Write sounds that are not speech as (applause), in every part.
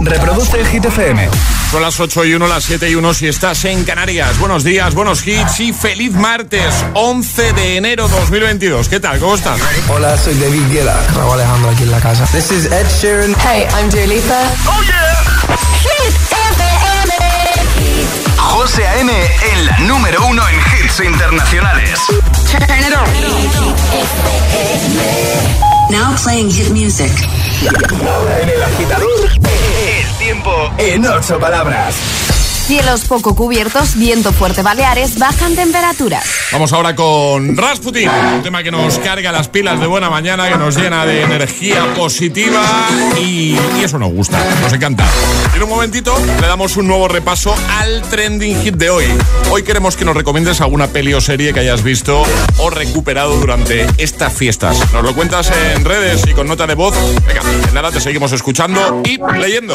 Reproduce el Hit FM. Son las 8 y 1, las 7 y 1 si estás en Canarias. Buenos días, buenos hits y feliz martes, 11 de enero 2022. ¿Qué tal? ¿Cómo estás? Hola, soy David Guetta. Raúl Alejandro aquí en la casa. This is Ed Sheeran. Hey, I'm Dua Lipa. ¡Oh, yeah! Hit FM. José A.M. en la número uno en hits internacionales. Turn it on. Now playing hit music. Ahora en el agitador, el tiempo en ocho palabras. Cielos poco cubiertos, viento fuerte Baleares, bajan temperaturas. Vamos ahora con Rasputin, un tema que nos carga las pilas de buena mañana, que nos llena de energía positiva y, eso nos gusta, nos encanta. En un momentito le damos un nuevo repaso al trending hit de hoy. Hoy queremos que nos recomiendes alguna peli o serie que hayas visto o recuperado durante estas fiestas. Nos lo cuentas en redes y con nota de voz. Venga, en nada te seguimos escuchando y leyendo.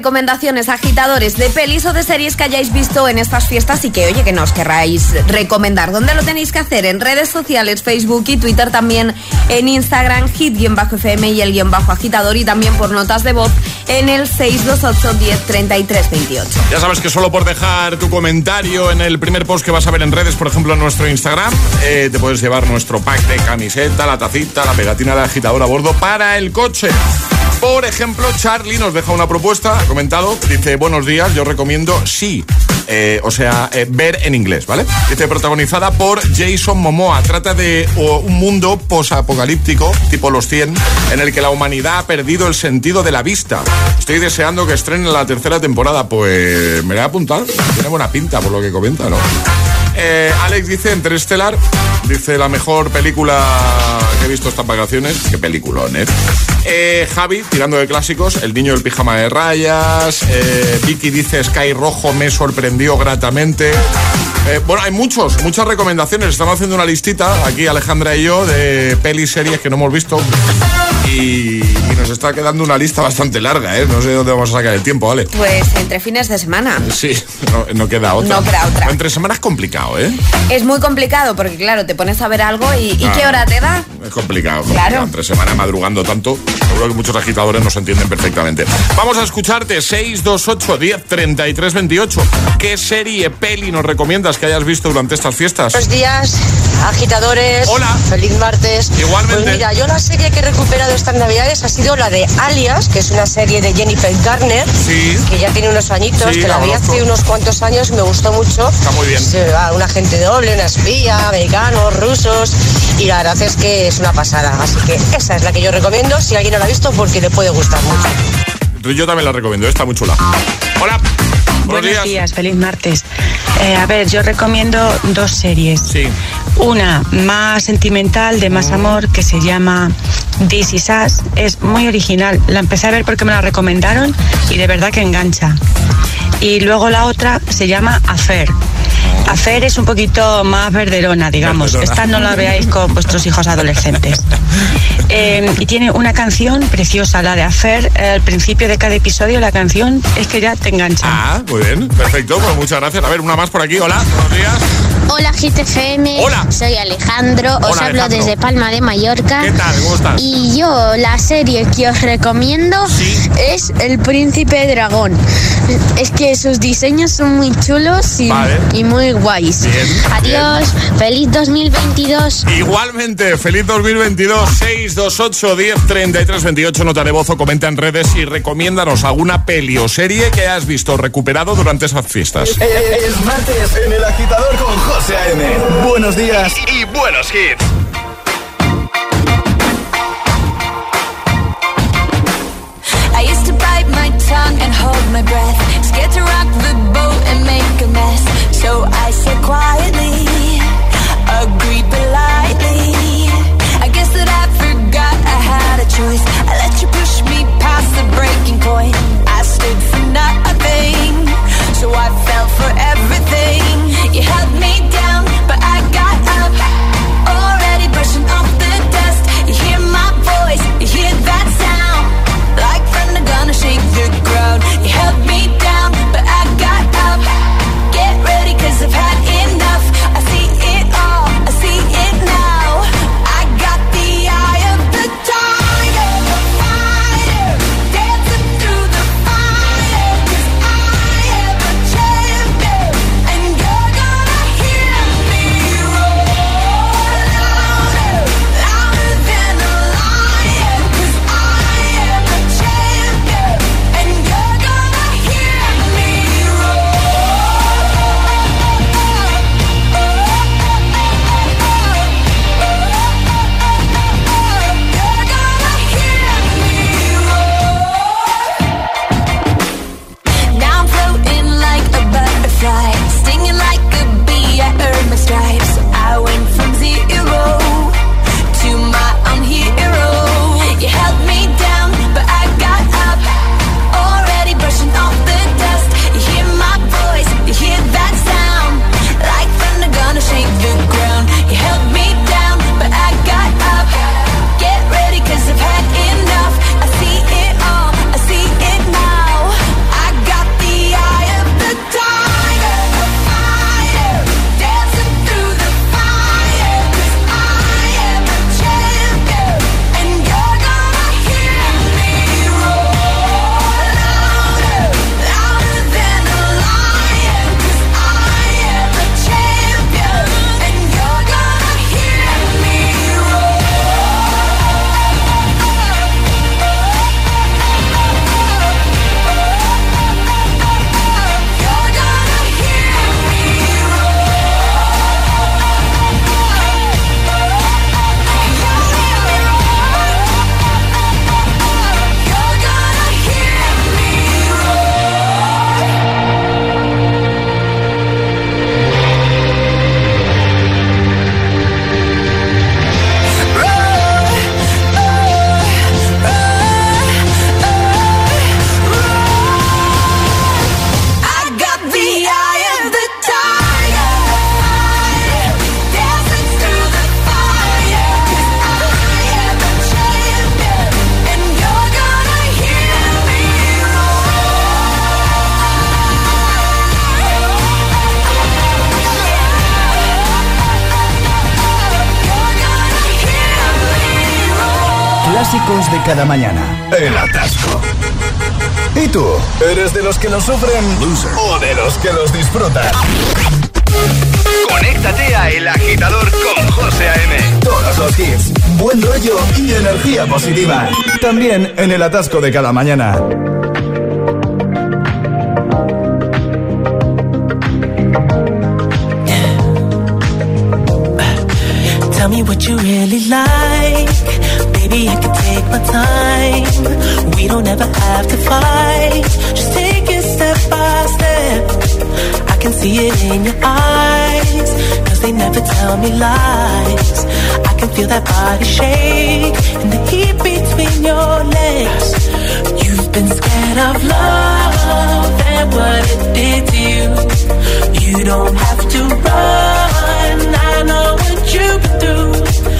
recomendaciones agitadores de pelis o de series que hayáis visto en estas fiestas y que, oye, que nos querráis recomendar. ¿Dónde lo tenéis que hacer? En redes sociales, Facebook y Twitter, también en Instagram, hit-fm y el guion bajo agitador y también por notas de voz en el 628 10 33 28. Ya sabes que solo por dejar tu comentario en el primer post que vas a ver en redes, por ejemplo en nuestro Instagram, eh, te puedes llevar nuestro pack de camiseta, la tacita, la pegatina de agitador a bordo para el coche. Por ejemplo, Charlie nos deja una propuesta, ha comentado, dice, buenos días, yo recomiendo sí. Eh, o sea, eh, ver en inglés, ¿vale? Dice, protagonizada por Jason Momoa. Trata de un mundo posapocalíptico, tipo los 100, en el que la humanidad ha perdido el sentido de la vista. Estoy deseando que estrenen la tercera temporada. Pues me voy a apuntar. Tiene buena pinta por lo que comenta, ¿no? Eh, Alex dice Interstellar, dice la mejor película que he visto estas vacaciones. Qué peliculón, ¿eh? Eh, Javi, tirando de clásicos, El niño del pijama de rayas. Eh, Vicky dice Sky Rojo me sorprendió gratamente. Eh, bueno, hay muchos, muchas recomendaciones. Estamos haciendo una listita aquí, Alejandra y yo, de pelis, series que no hemos visto. Y, y nos está quedando una lista bastante larga, ¿eh? No sé dónde vamos a sacar el tiempo, ¿vale? Pues entre fines de semana. Sí, no, no queda otra. No queda otra. Entre semanas es complicado, ¿eh? Es muy complicado porque, claro, te pones a ver algo y, ¿y Ah. qué hora te da? Es complicado, complicado. Claro. Entre semana madrugando tanto, seguro que muchos agitadores nos entienden perfectamente. Vamos a escucharte 628 10 33 28. ¿Qué serie, peli nos recomiendas que hayas visto durante estas fiestas? Buenos días, agitadores. Hola. Feliz martes. Igualmente. Pues mira, yo la serie que he recuperado estas navidades ha sido la de Alias, que es una serie de Jennifer Garner, Sí. que ya tiene unos añitos, Sí, que la la vi hace unos cuantos años, me gustó mucho. Está muy bien. Se va un agente doble, una espía, americanos, rusos, y la verdad es que es una pasada. Así que esa es la que yo recomiendo, si alguien no la ha visto, porque le puede gustar mucho. Yo también la recomiendo, está muy chula. Hola. Buenos, días. feliz martes. Eh, a ver, yo recomiendo dos series. Sí. Una más sentimental, de más amor, que se llama This Is Us. Es muy original. La empecé a ver porque me la recomendaron y de verdad que engancha. Y luego la otra se llama Affair. Affair es un poquito más verderona, digamos. Verderona. Esta no la veáis con vuestros hijos adolescentes. (laughs) Eh, y tiene una canción preciosa, la de Affair. Al principio de cada episodio la canción es que ya te engancha. Ah, muy bien, perfecto, pues muchas gracias. A ver, una más por aquí, hola, buenos días. Hola GTFM, Hola. soy Alejandro, os hablo Alejandro. desde Palma de Mallorca. ¿Qué tal? ¿Cómo estás? Y yo la serie que os recomiendo Sí. es El Príncipe Dragón. Es que sus diseños son muy chulos y, Vale. y muy guays. Bien, Adiós, feliz 2022. Igualmente, feliz 2022, 628 10 33 28, nota de voz o comenta en redes y recomiéndanos alguna peli o serie que hayas visto recuperado durante esas fiestas. Es martes en el agitador con José A.M. Buenos días y buenos hits. I used to bite my tongue and hold my breath. Scared to rock the boat and make a mess. So I said quietly, cada mañana. El atasco. ¿Y tú? ¿Eres de los que lo sufren o de los que los disfrutan? Conéctate a El Agitador con José A.M. Todos los hits, buen rollo y energía positiva. También en el atasco de cada mañana. Tell me what you really like. Baby, I can take my time. We don't ever have to fight. Just take it step by step. I can see it in your eyes. Cause they never tell me lies. I can feel that body shake. And the heat between your legs. You've been scared of love and what it did to you. You don't have to run. I know what you've been through.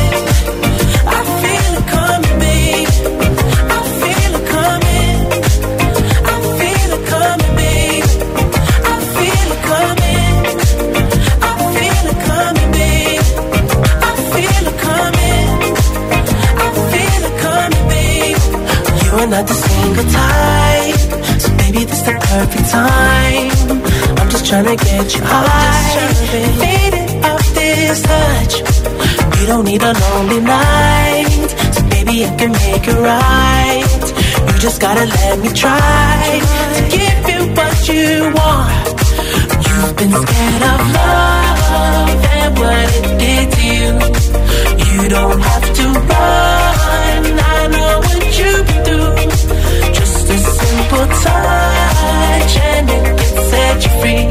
Gotta let me try to give you what you want. You've been scared of love and what it did to you. You don't have to run. I know what you've been. Just a simple touch and it can set you free.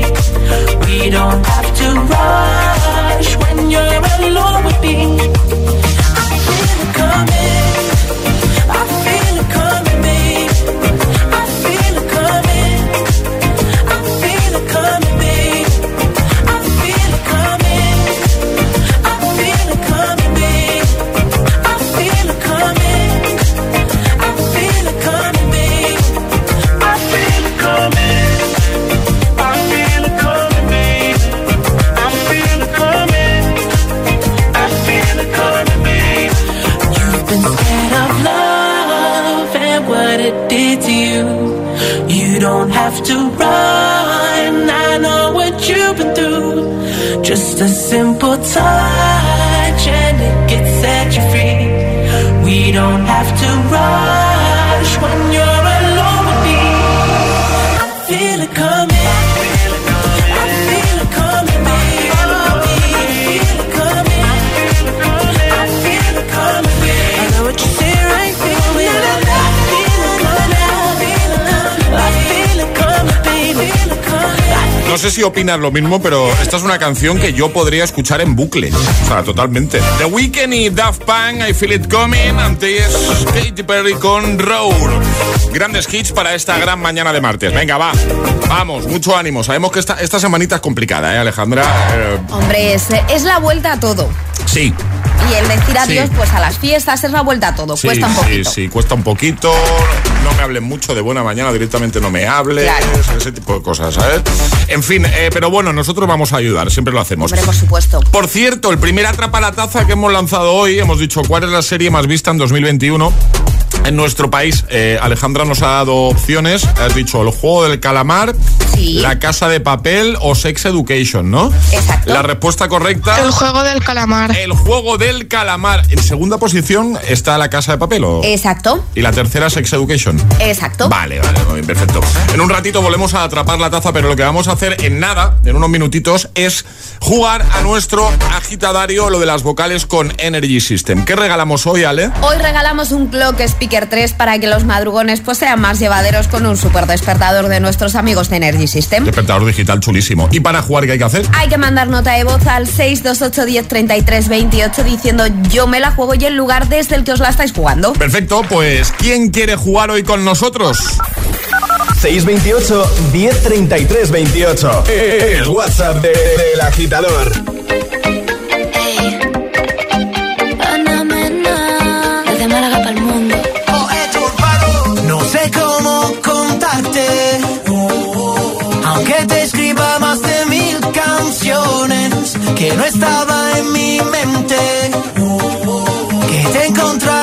We don't have to rush when you're alone with me. I feel it coming. I feel to run. I know what you've been through. Just a simple touch and it gets set you free. We don't have to rush sé si opinas lo mismo, pero esta es una canción que yo podría escuchar en bucle. O sea, totalmente. The Weeknd y Daft Punk, I Feel It Coming. Antes Katy Perry con Roll. Grandes hits para esta gran mañana de martes. Venga, va. Vamos, mucho ánimo. Sabemos que esta, esta semanita es complicada, ¿eh, Alejandra? Eh, Hombre, es, es la vuelta a todo. sí. Y el decir adiós, Sí. pues a las fiestas es la vuelta a todo. Sí, Cuesta un sí, poquito. sí, cuesta un poquito. No me hablen mucho de buena mañana, directamente no me hables. Claro. Ese tipo de cosas, ¿sabes? En fin, eh, pero bueno, nosotros vamos a ayudar, siempre lo hacemos. Hombre, por supuesto. Por cierto, el primer Atrapa la Taza que hemos lanzado hoy, hemos dicho cuál es la serie más vista en 2021. En nuestro país, eh, Alejandra nos ha dado opciones. Has dicho el juego del calamar, Sí. la casa de papel o Sex Education, ¿no? Exacto. La respuesta correcta. El juego del calamar. El juego del calamar. En segunda posición está la casa de papel o. Exacto, Y la tercera, Sex Education. exacto. Vale, vale, muy bien, perfecto. En un ratito volvemos a atrapar la taza, pero lo que vamos a hacer en nada, en unos minutitos, es jugar a nuestro agitadario, lo de las vocales con Energy System. ¿Qué regalamos hoy, Ale? Hoy regalamos un Clock Speaker 3 para que los madrugones pues sean más llevaderos con un super despertador de nuestros amigos de Energy System. Despertador digital chulísimo. ¿Y para jugar qué hay que hacer? Hay que mandar nota de voz al 628 10 33 28 diciendo yo me la juego y el lugar desde el que os la estáis jugando. Perfecto, pues ¿quién quiere jugar hoy con nosotros? 628 1033 28. El WhatsApp de- del agitador. que no estaba en mi mente, que te encontraba.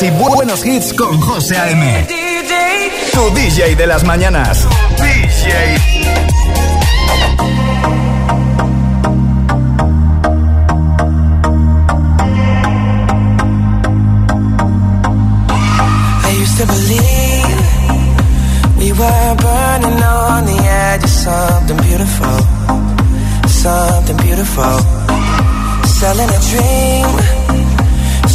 buenas y buenos hits con José A.M. Tu DJ de las mañanas. DJ. to believe we were burning on the edge of something beautiful, something beautiful. Selling a dream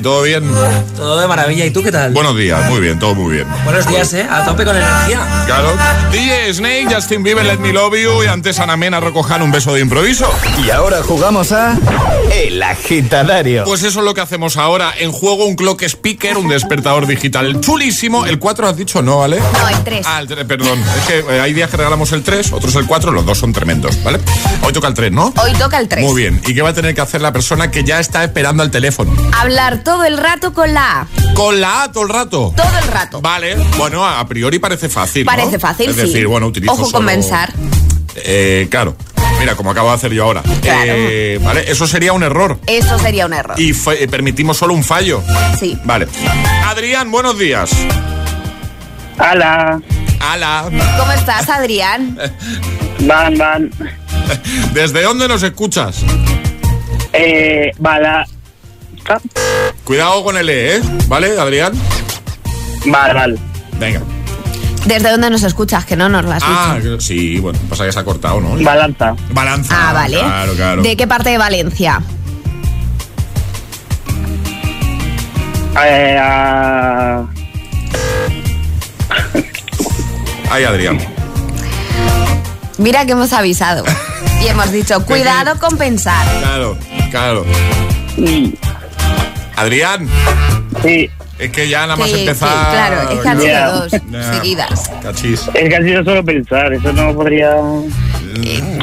¿Todo bien? De maravilla. ¿Y tú qué tal? Buenos días, muy bien, todo muy bien. Buenos días, ¿eh? A tope con energía. Claro. DJ Snake, Justin Bieber, Let Me Love You y antes Ana Mena recojan un beso de improviso. Y ahora jugamos a El Agitadario. Pues eso es lo que hacemos ahora. En juego un clock speaker, un despertador digital chulísimo. El 4 has dicho no, ¿vale? No, el 3. Ah, el 3, perdón. Es que eh, hay días que regalamos el 3, otros el 4, los dos son tremendos, ¿vale? Hoy toca el 3, ¿no? Hoy toca el 3. Muy bien. ¿Y qué va a tener que hacer la persona que ya está esperando al teléfono? Hablar todo el rato con la A. Con la A todo el rato. Todo el rato. Vale, bueno, a priori parece fácil. ¿no? Parece fácil, Es sí. decir, bueno, utilizo Ojo solo- con pensar. Eh, claro. Mira, como acabo de hacer yo ahora. Claro. Eh, vale, eso sería un error. Eso sería un error. Y fue- eh, permitimos solo un fallo. Sí. Vale. Adrián, buenos días. Hola. Ala. ¿Cómo estás, Adrián? (laughs) Van, van. ¿Desde dónde nos escuchas? Eh, bala. Cuidado con el E, ¿eh? ¿Vale, Adrián? Vale, vale. Venga. ¿Desde dónde nos escuchas? Que no nos lo has Ah, dicho. sí, bueno, pasa que se ha cortado, ¿no? Balanza. Balanza. Ah, vale. Claro, claro. ¿De qué parte de Valencia? Eh, ah, Ay, Adrián. Mira que hemos avisado. (laughs) Y hemos dicho, cuidado con pensar. Claro, claro. Adrián. Sí. Es que ya nada más Sí, sí, empezar. claro, es que han sido Ya. dos seguidas. Cachis. es que ha sido solo pensar, eso no podría...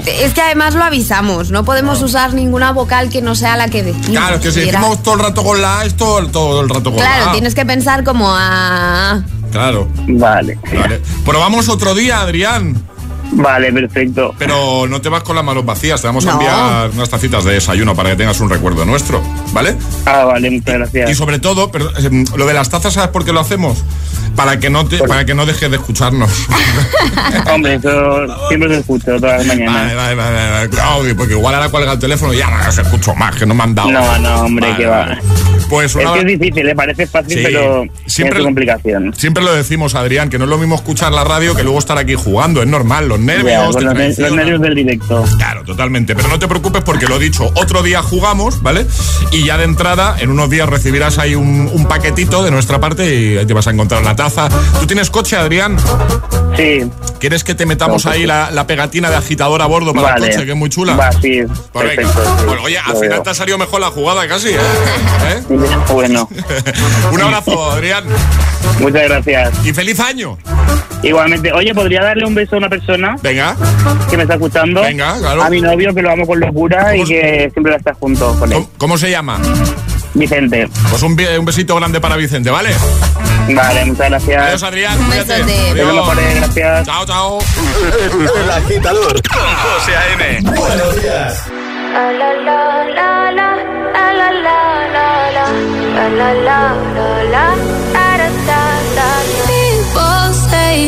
Es que además lo avisamos, no podemos usar ninguna vocal que no sea la que decimos. Claro, es que si decimos todo el rato con la A, es todo, todo el rato con la Claro, A. tienes que pensar como a... Claro. Vale. Vale. Probamos otro día, Adrián. Vale, perfecto. Pero no te vas con las manos vacías. Te vamos a enviar unas tacitas de desayuno para que tengas un recuerdo nuestro. ¿Vale? Ah, vale, muchas gracias. Y sobre todo, pero, eh, lo de las tazas, ¿sabes por qué lo hacemos? Para que no te, para que no dejes de escucharnos. (laughs) Hombre, eso siempre se escucha todas las mañanas. Vale, vale, vale, vale. Claro, porque igual ahora cuelga el teléfono y ya no se escucho más, que no me han dado. No, no, hombre, que va. Pues Es que es difícil, le parece fácil, Sí. pero Siempre- complicación. Siempre lo decimos, Adrián, que no es lo mismo escuchar la radio que luego estar aquí jugando. Es normal, los nervios. Ya, los, ne- los traicionan. nervios del directo. Claro, totalmente. Pero no te preocupes porque lo he dicho, otro día jugamos, ¿vale? Y ya de entrada, en unos días recibirás ahí un, un paquetito de nuestra parte y ahí te vas a encontrar la taza. ¿Tú tienes coche, Adrián? Sí, ¿Quieres que te metamos pues ahí la, la pegatina de agitador a bordo para vale. el coche, que es muy chula? Va, sí, Pues venga. perfecto. sí, Bueno, oye, al final te ha salido mejor la jugada casi, ¿eh? (laughs) ¿Eh? Bueno, (laughs) Un abrazo, Adrián. muchas gracias. Y feliz año. Igualmente, oye, ¿podría darle un beso a una persona Venga, que me está escuchando? Venga, claro. A mi novio, que lo amo con locura y ¿Cómo se- que siempre va a estar junto con él. ¿cómo, cómo se llama? Vicente. Pues un, un besito grande para Vicente, ¿vale? Vale, muchas gracias. Adiós, Adrián. Un besote. Adiós. Gracias. Chao, chao. El agitador con José A.M. Buenos días.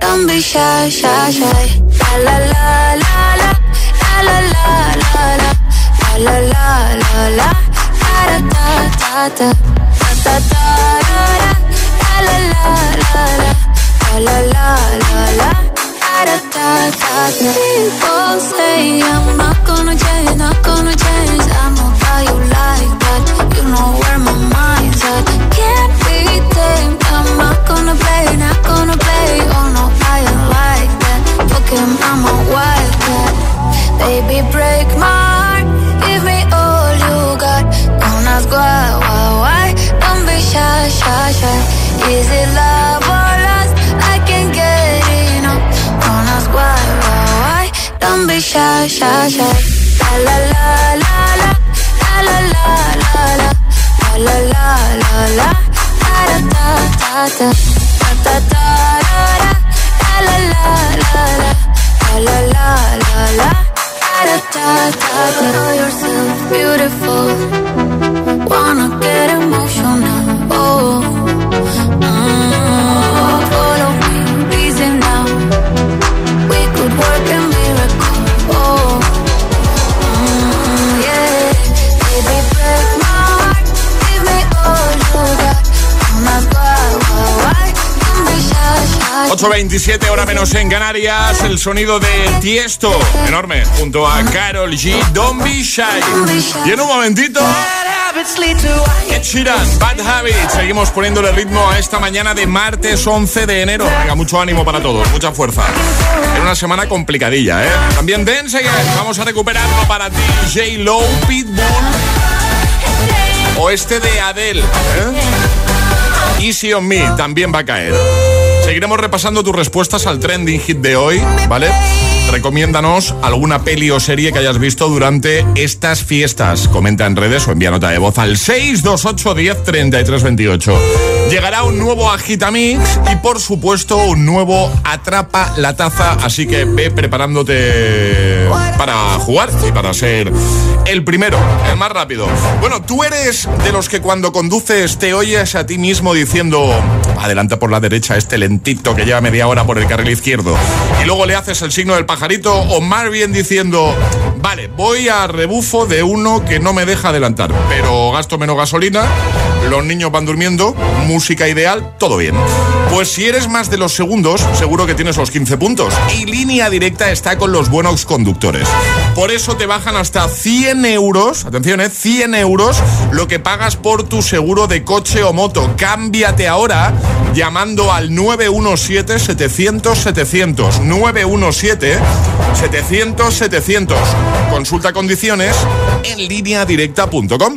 Don't be shy, shy, shy. La la la la la. La la la la la. La la la la la. Da da da 8.27, hora menos en Canarias. El sonido de Tiesto, enorme, junto a Carol G. Don't be shy. Y en un momentito. Ed Sheeran, Bad Habits. Seguimos poniéndole ritmo a esta mañana de martes 11 de enero. Venga, mucho ánimo para todos, mucha fuerza. En una semana complicadilla, ¿eh? También Again. Vamos a recuperarlo para ti. J. Low, Pitbull. O este de Adele. ¿eh? Easy on Me también va a caer. Seguiremos repasando tus respuestas al trending hit de hoy, ¿vale? Recomiéndanos alguna peli o serie que hayas visto durante estas fiestas. Comenta en redes o envía nota de voz al 628 10 33 28. Llegará un nuevo Agitamix y por supuesto un nuevo Atrapa la Taza, así que ve preparándote para jugar y para ser el primero, el más rápido. Bueno, tú eres de los que cuando conduces te oyes a ti mismo diciendo, adelanta por la derecha este lentito que lleva media hora por el carril izquierdo. Y luego le haces el signo del pajarito o más bien diciendo, vale, voy a rebufo de uno que no me deja adelantar, pero gasto menos gasolina, los niños van durmiendo, música ideal, todo bien. Pues si eres más de los segundos, seguro que tienes los 15 puntos. Y línea directa está con los buenos conductores. Por eso te bajan hasta 100 euros, atención, ¿eh? 100 euros lo que pagas por tu seguro de coche o moto. Cámbiate ahora llamando al 917-700-700. 917-700-700. Consulta condiciones en lineadirecta.com.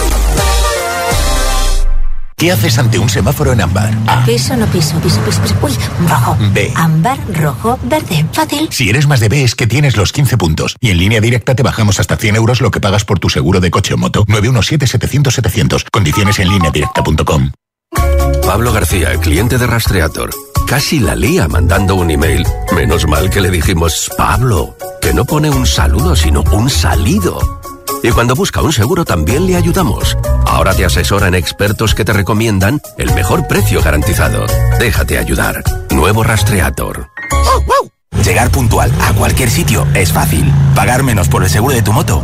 ¿Qué haces ante un semáforo en ámbar? Piso, no piso, piso, piso, piso. Uy, rojo. B. Ámbar, rojo, verde. Fácil. Si eres más de B es que tienes los 15 puntos. Y en línea directa te bajamos hasta 100 euros lo que pagas por tu seguro de coche o moto. 917-700-700. Condiciones en línea directa.com. Pablo García, cliente de Rastreator. Casi la lía mandando un email. Menos mal que le dijimos, Pablo, que no pone un saludo, sino un salido. Y cuando busca un seguro también le ayudamos. Ahora te asesoran expertos que te recomiendan el mejor precio garantizado. Déjate ayudar. Nuevo Rastreator. Llegar puntual a cualquier sitio es fácil. Pagar menos por el seguro de tu moto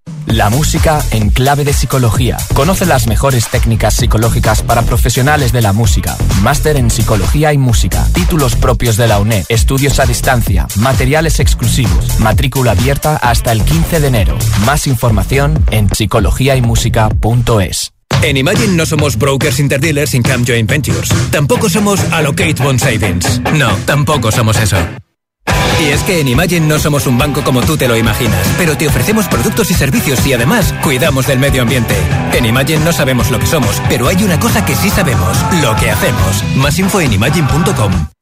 La música en clave de psicología. Conoce las mejores técnicas psicológicas para profesionales de la música. Máster en psicología y música. Títulos propios de la UNED. Estudios a distancia. Materiales exclusivos. Matrícula abierta hasta el 15 de enero. Más información en psicologiaymusica.es. En Imagine no somos brokers interdealers in Cam Joint Ventures. Tampoco somos Allocate Bond Savings. No, tampoco somos eso. Y es que en Imagine no somos un banco como tú te lo imaginas, pero te ofrecemos productos y servicios y además cuidamos del medio ambiente. En Imagine no sabemos lo que somos, pero hay una cosa que sí sabemos, lo que hacemos. Más info en imagine.com.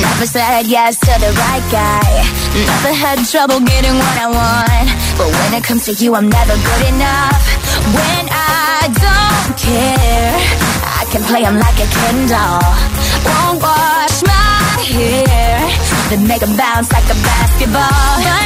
Never said yes to the right guy. Never had trouble getting what I want. But when it comes to you, I'm never good enough. When I don't care, I can play him like a Ken. Won't wash my hair, then make him bounce like a basketball.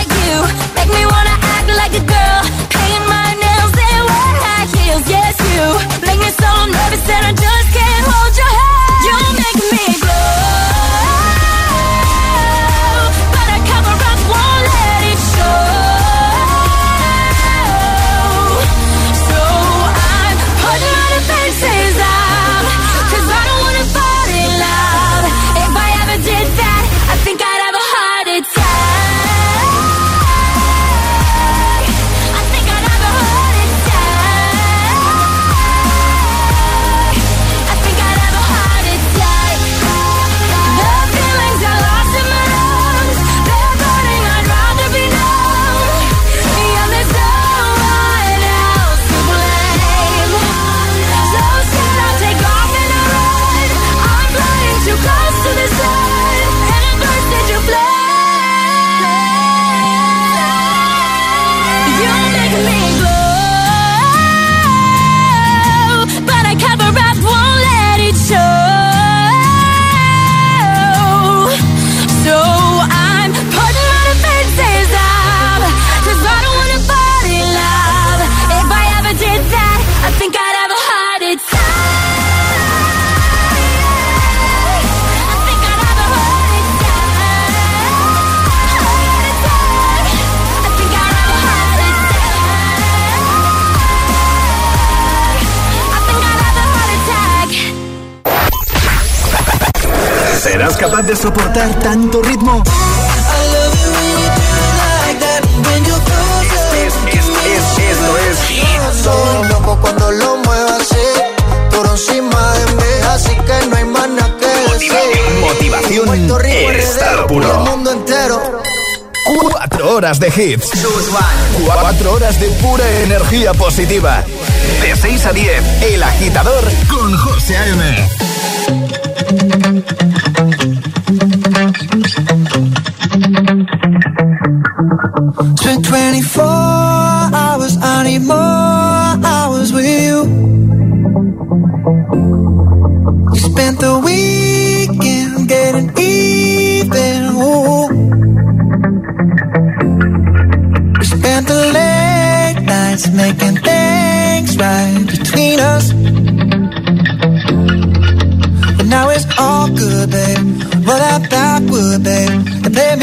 Soportar tanto ritmo? Esto es Soy loco cuando lo muevo así Por encima de mí Así que no hay más nada que decir Motivación por puro. El mundo entero Cuatro horas de hits. Cuatro horas de pura energía positiva. De 6 a 10, El Agitador con José A.M. Spent 24 hours, I need more hours with you. We spent the weekend getting even. Ooh. We spent the late nights making things right between us. But now it's all good, babe. Roll that would, babe, and play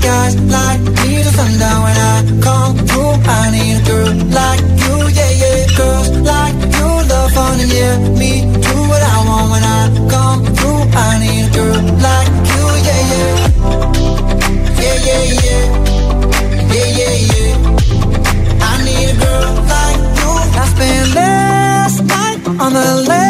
guys like me till sundown when I come through. I need a girl like you, yeah, yeah. Girls like you love fun and yeah, me do what I want when I come through. I need a girl like you, yeah, yeah. Yeah, yeah, yeah. Yeah, yeah, yeah. I need a girl like you. I spent last night on the last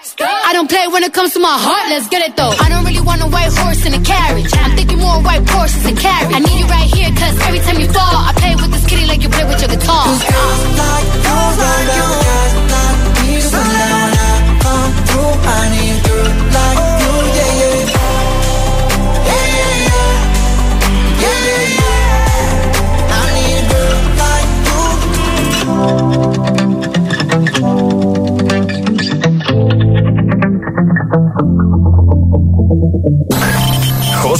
I don't play when it comes to my heart, let's get it though. I don't really want a white horse in a carriage. I'm thinking more white horses and carriage. I need you right here, cause every time you fall, I play with this kitty like you play with your guitar. Like you, like you, like me through. I need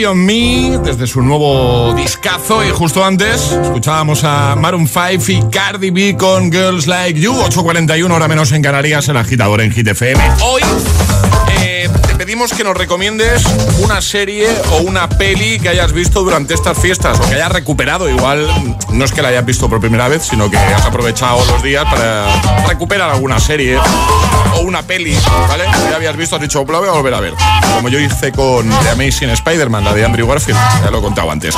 Easy on Me desde su nuevo discazo y justo antes escuchábamos a Maroon 5 y Cardi B con Girls Like You, 8.41 hora menos en Canarias, el agitador en Hit FM. Hoy pedimos que nos recomiendes una serie o una peli que hayas visto durante estas fiestas o que hayas recuperado. Igual no es que la hayas visto por primera vez, sino que has aprovechado los días para recuperar alguna serie o una peli, ¿vale? Que ya habías visto, has dicho, la voy a volver a ver. Como yo hice con The Amazing Spider-Man, la de Andrew Garfield, ya lo he contado antes.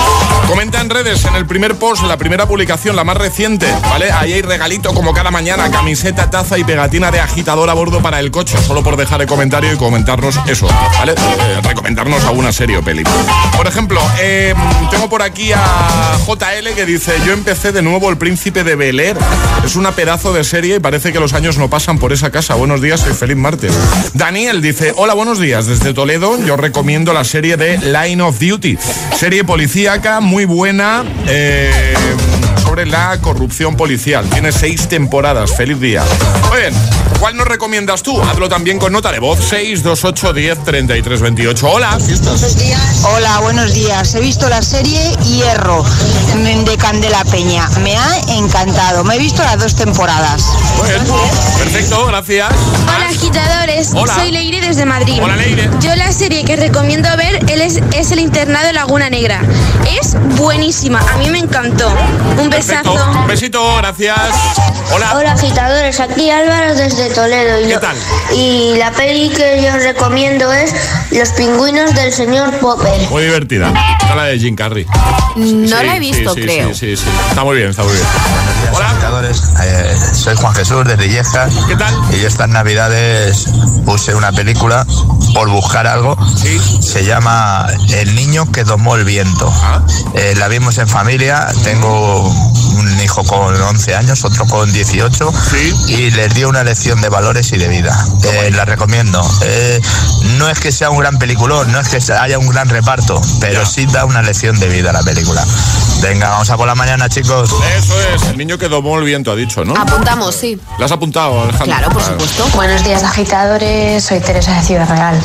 Comenta en redes, en el primer post, en la primera publicación, la más reciente, ¿vale? Ahí hay regalito como cada mañana, camiseta, taza y pegatina de agitador a bordo para el coche, solo por dejar el comentario y comentarnos eso, ¿vale? Eh, recomendarnos alguna serie o peli. Por ejemplo, eh, tengo por aquí a JL que dice, yo empecé de nuevo El Príncipe de Bel Air. Es una pedazo de serie y parece que los años no pasan por esa casa. Buenos días, soy feliz martes. Daniel dice, hola, buenos días. Desde Toledo yo recomiendo la serie de Line of Duty. Serie policíaca muy buena. Eh, sobre la corrupción policial. Tiene seis temporadas. Feliz día. Muy bien. ¿Cuál nos recomiendas tú? Hazlo también con nota de voz 628 10 33 28. Hola. Buenos días. Hola, buenos días. He visto la serie Hierro de Candela Peña. Me ha encantado. Me he visto las dos temporadas. Bueno, perfecto, gracias. Hola agitadores, Hola. soy Leire desde Madrid. Hola, Leire. Yo la serie que recomiendo ver él es, es El internado de Laguna Negra. Es buenísima, a mí me encantó. Un Perfecto. besazo. Un besito, gracias. Hola. Hola agitadores, aquí Álvaro desde Toledo. Y, ¿Qué lo- tal? y la peli que yo recomiendo es Los pingüinos del señor Popper. Muy divertida. Está la de Jim Carrey. No Sí, la he visto, sí, sí, creo. Sí, sí, sí. Está muy bien, está muy bien. Hola. Eh, soy Juan Jesús de Rillejas. ¿Qué tal? Y yo estas navidades puse una película por buscar algo. Se llama El niño que domó el viento. Ah. Eh, la vimos en familia. Tengo un hijo con 11 años, otro con 18. Y les dio una lección de valores y de vida. Eh, la recomiendo. Eh, no es que sea un gran peliculón, no es que haya un gran reparto, pero sí da una lección de vida la película. Venga, vamos a por la mañana, chicos. Eso es, el niño que domó el viento, ha dicho, ¿no? Apuntamos, sí. ¿La has apuntado, Alejandro? Claro, por supuesto. Buenos días agitadores, soy Teresa de Ciudad Real.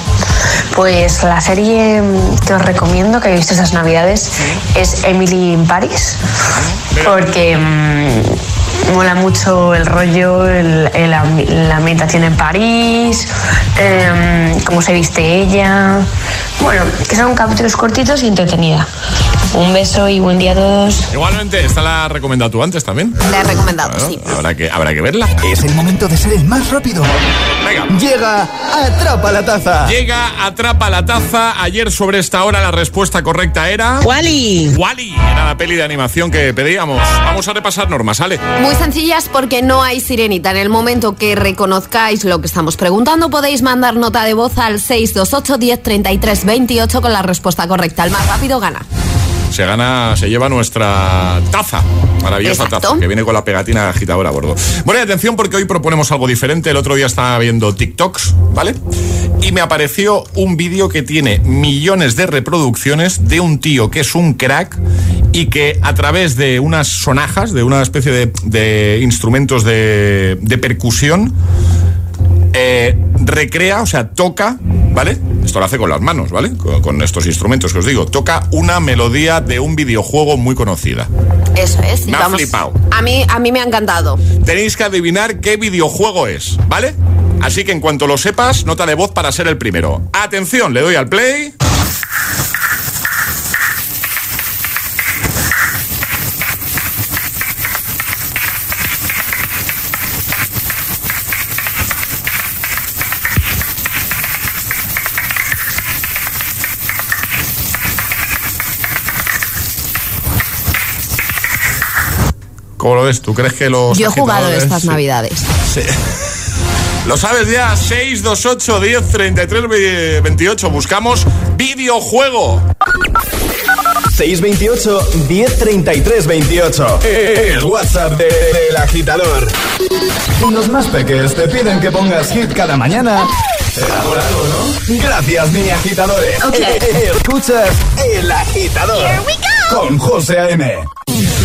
Pues la serie que os recomiendo que he visto estas navidades es Emily in Paris, porque mm, mola mucho el rollo, la ambientación en París, em, cómo se viste ella. Bueno, que son capítulos cortitos y entretenida. Un beso y buen día a todos. Igualmente, esta la has recomendado tú antes también. La he recomendado, sí. Habrá que, habrá que verla. Es el momento de ser el más rápido. Venga. Llega, atrapa la taza. Llega, atrapa la taza. Ayer sobre esta hora la respuesta correcta era... Wally. Wally. Era la peli de animación que pedíamos. Vamos a repasar normas, ¿sale? Muy sencillas porque no hay sirenita. En el momento que reconozcáis lo que estamos preguntando, podéis mandar nota de voz al 628 10 33 28 con la respuesta correcta. El más rápido gana. Se gana, se lleva nuestra taza. Maravillosa Exacto. taza que viene con la pegatina agitadora a bordo. Bueno, atención porque hoy proponemos algo diferente. El otro día estaba viendo TikToks, ¿vale? Y me apareció un vídeo que tiene millones de reproducciones de un tío que es un crack y que a través de unas sonajas, de una especie de, de instrumentos de, de percusión, eh, recrea, o sea, toca, ¿vale? Esto lo hace con las manos, ¿vale? Con, con estos instrumentos que os digo. Toca una melodía de un videojuego muy conocida. Eso es. Me ha flipado. A mí, a mí me ha encantado. Tenéis que adivinar qué videojuego es, ¿vale? Así que en cuanto lo sepas, nota de voz para ser el primero. Atención, le doy al play. ¿Cómo lo ves? ¿Tú crees que los Yo he jugado estas sí. navidades. Sí. (laughs) Lo sabes ya, 628 10 33 ve- 28. Buscamos videojuego. 628 1033 28. El WhatsApp de- del agitador. Y los más pequeños te piden que pongas hit cada mañana. ¿no? Gracias, mini agitadores. Ok. (laughs) Escuchas El Agitador. Con José A.M.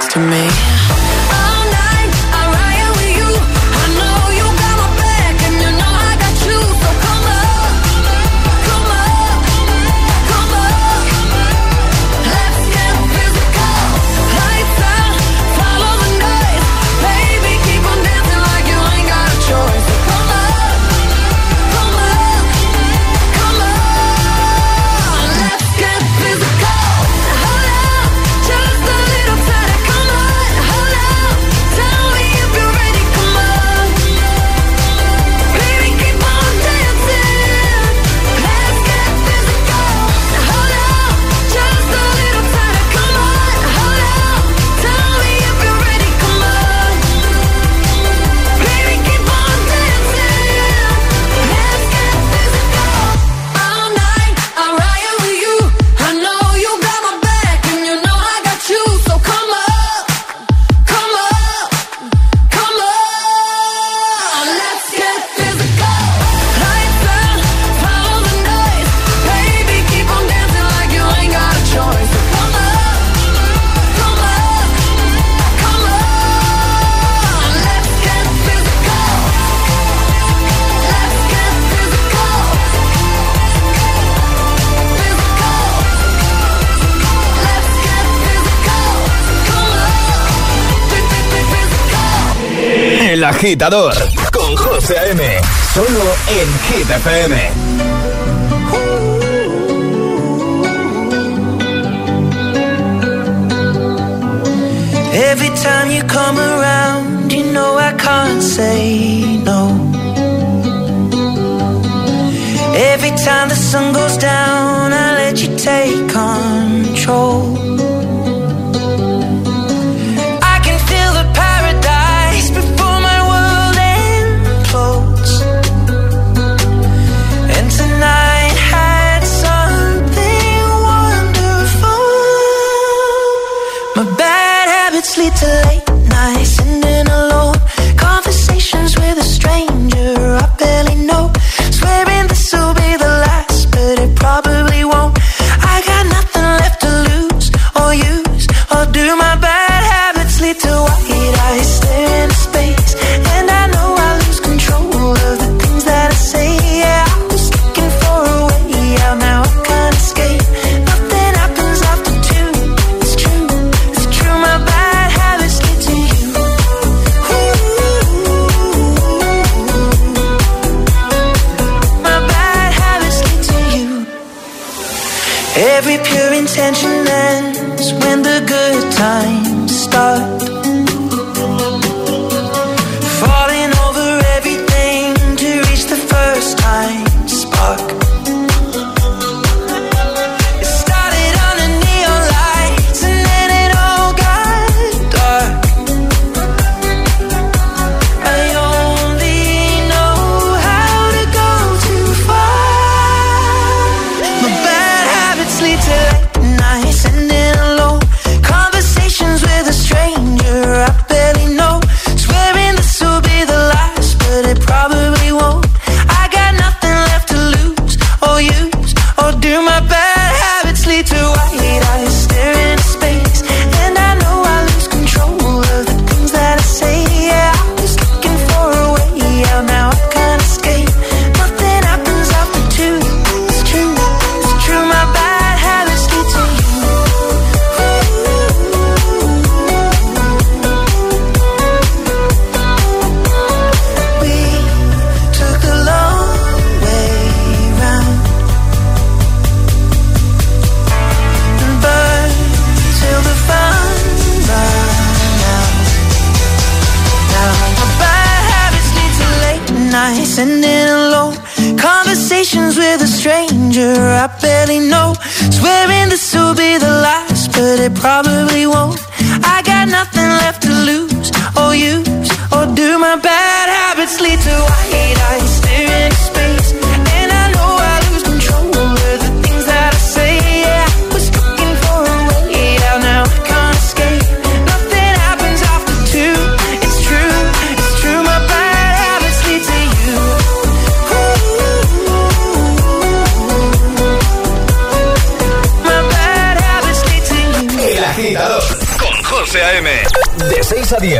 Next to me agitador con José A.M. Solo en Hit FM. Every time you come around, you know I can't say no. Every time the sun goes down, I let you take control.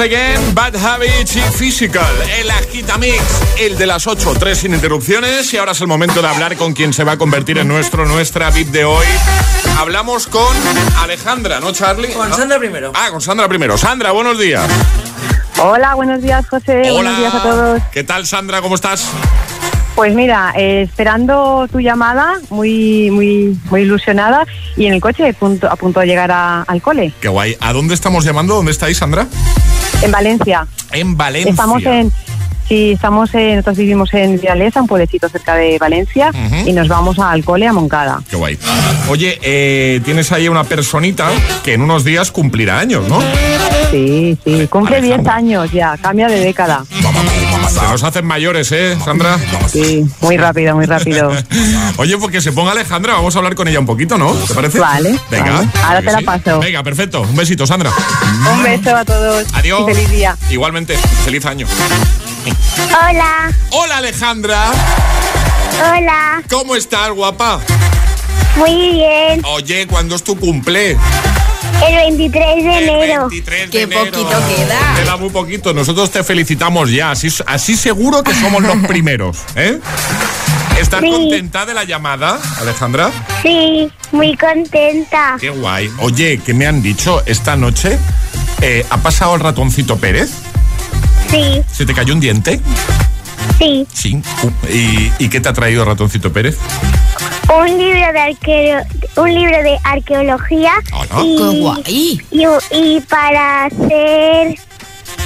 Again, Bad Habits y Physical, el Agitamix, el de las 8, 3 sin interrupciones. Y ahora es el momento de hablar con quien se va a convertir en nuestro, nuestra VIP de hoy. Hablamos con Alejandra, ¿no, Charlie? Con Sandra primero. Ah, con Sandra primero. Sandra, buenos días. Hola, buenos días, José. Hola. Buenos días a todos. ¿Qué tal, Sandra? ¿Cómo estás? Pues mira, eh, esperando tu llamada, muy, muy, muy ilusionada y en el coche a punto, a punto de llegar a, al cole. Qué guay. ¿A dónde estamos llamando? ¿Dónde estáis, Sandra? En Valencia. En Valencia. Estamos en. Sí, estamos en, nosotros vivimos en Vialesa, un pueblecito cerca de Valencia, y nos vamos al cole a Moncada. Qué guay. Oye, eh, tienes ahí una personita que en unos días cumplirá años, ¿no? Sí, sí, cumple 10 años ya, cambia de década. Mamá. Se nos hacen mayores, ¿eh, Sandra? Sí, muy rápido, muy rápido. (laughs) Oye, pues que se ponga Alejandra, vamos a hablar con ella un poquito, ¿no? ¿Te parece? Vale. Venga. Ahora te la paso. Venga, perfecto. Un besito, Sandra. Un beso a todos. Adiós. Feliz día. Igualmente, feliz año. Hola. Hola, Alejandra. Hola. ¿Cómo estás, guapa? Muy bien. Oye, ¿cuándo es tu cumple? El 23 de enero. Qué poquito queda. Queda muy poquito. Nosotros te felicitamos ya. Así, así seguro que somos los (laughs) primeros. ¿eh? ¿Estás Sí. contenta de la llamada, Alejandra? Sí, muy contenta. Qué guay. Oye, ¿qué me han dicho esta noche? Eh, ¿Ha pasado el ratoncito Pérez? Sí, ¿Se te cayó un diente? sí. Sí. ¿Y, y qué te ha traído el ratoncito Pérez? Un libro de arqueo, un libro de arqueología Hola. y, Qué guay. y, y para hacer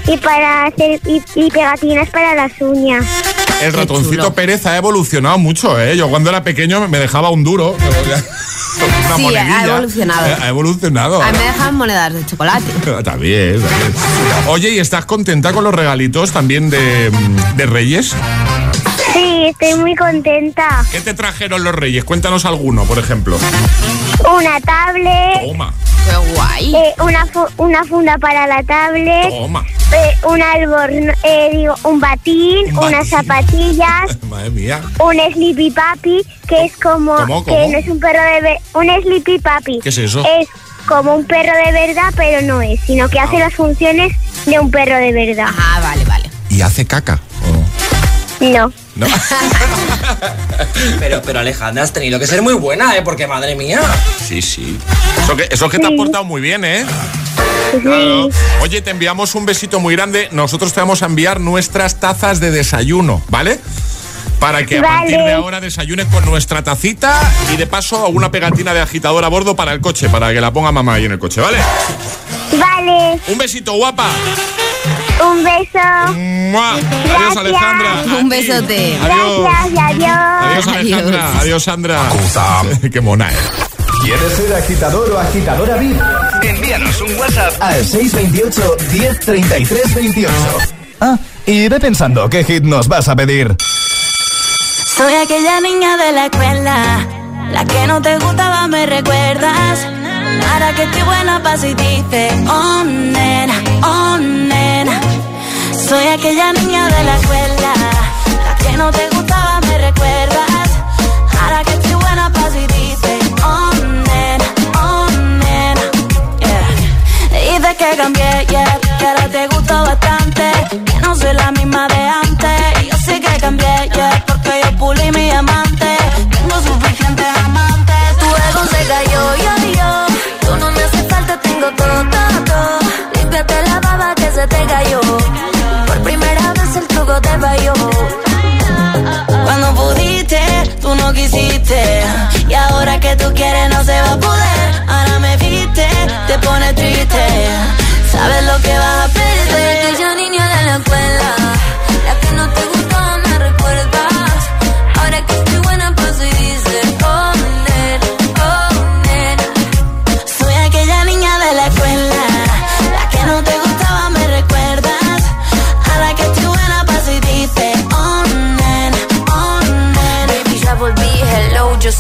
y para hacer y, y pegatinas para las uñas. El Qué ratoncito chulo. Pérez ha evolucionado mucho, ¿eh? Yo cuando era pequeño me dejaba un duro. (laughs) Una Sí, monedilla. ha evolucionado. Ha evolucionado. A mí me dejan monedas de chocolate. (laughs) También, también. Oye, ¿y estás contenta con los regalitos también de, de Reyes? Sí, estoy muy contenta. ¿Qué te trajeron los Reyes? Cuéntanos alguno, por ejemplo. Una tablet, Toma, Qué guay. eh, una fu- una funda para la tablet, toma. eh, un alborno, eh, digo, un batín, Un batín. unas zapatillas. (laughs) Madre mía. un Sleepy Papi, que es como, ¿Cómo, que no es un perro de ver- un Sleepy Papi. ¿Qué es eso? Es como un perro de verdad, pero no es, sino que Ah. hace las funciones de un perro de verdad. Ah, vale, vale. ¿Y hace caca? No. ¿No? (laughs) Pero, pero Alejandra, has tenido que ser muy buena, ¿eh? Porque madre mía. Sí, sí. Eso que, eso que te ha portado muy bien, ¿eh? Claro. Oye, te enviamos un besito muy grande. Nosotros te vamos a enviar nuestras tazas de desayuno, ¿vale? Para que a Vale. partir de ahora desayunes con nuestra tacita y de paso una pegatina de agitador a bordo para el coche, para que la ponga mamá ahí en el coche, ¿vale? Vale, Un besito, guapa. Un beso. ¡Mua! Adiós, Gracias. Alejandra. Un besote. Adiós. Gracias y adiós. Adiós, Alejandra. Adiós, Sandra. (laughs) Qué mona, ¿eh? ¿Quieres ser agitador o agitadora VIP? Envíanos un WhatsApp al 628 1033 28. Ah, y ve pensando qué hit nos vas a pedir. Soy aquella niña de la escuela, la que no te gustaba, me recuerdas. Ahora que estoy buena, paso y dice, oh nena, oh nena. Soy aquella niña de la escuela, la que no te gustaba, me recuerdas. Ahora que estoy buena, paso y dice, oh nena, oh nena. Yeah. Dices que cambié, yeah, que ahora te gusto bastante. Que no soy la misma de antes. Y yo sé que cambié, yeah, porque yo pulí mi amante. Tengo suficientes amantes. Tu ego se cayó, yo, yo. Tú no me hace falta, tengo todo, todo, todo. La baba que se te cayó. Cuando pudiste, tú no quisiste. Y ahora que tú quieres, no se va a poder. Ahora me viste, te pone triste. Sabes lo que vas a perder.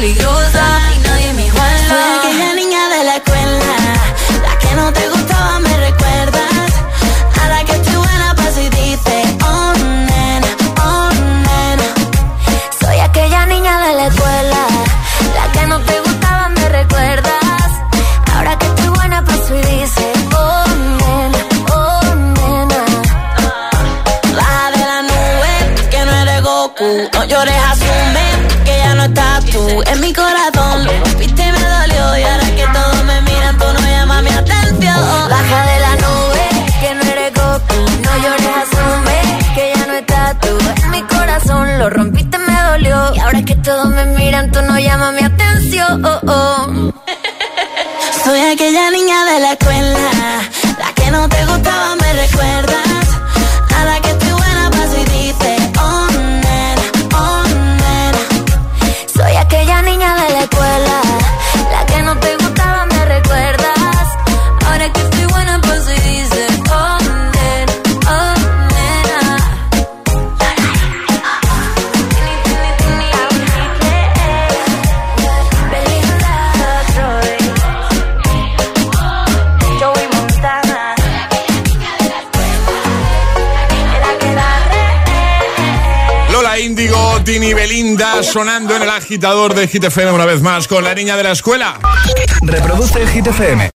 Yo llámame sonando en el agitador de GTFM una vez más con la niña de la escuela. Reproduce GTFM.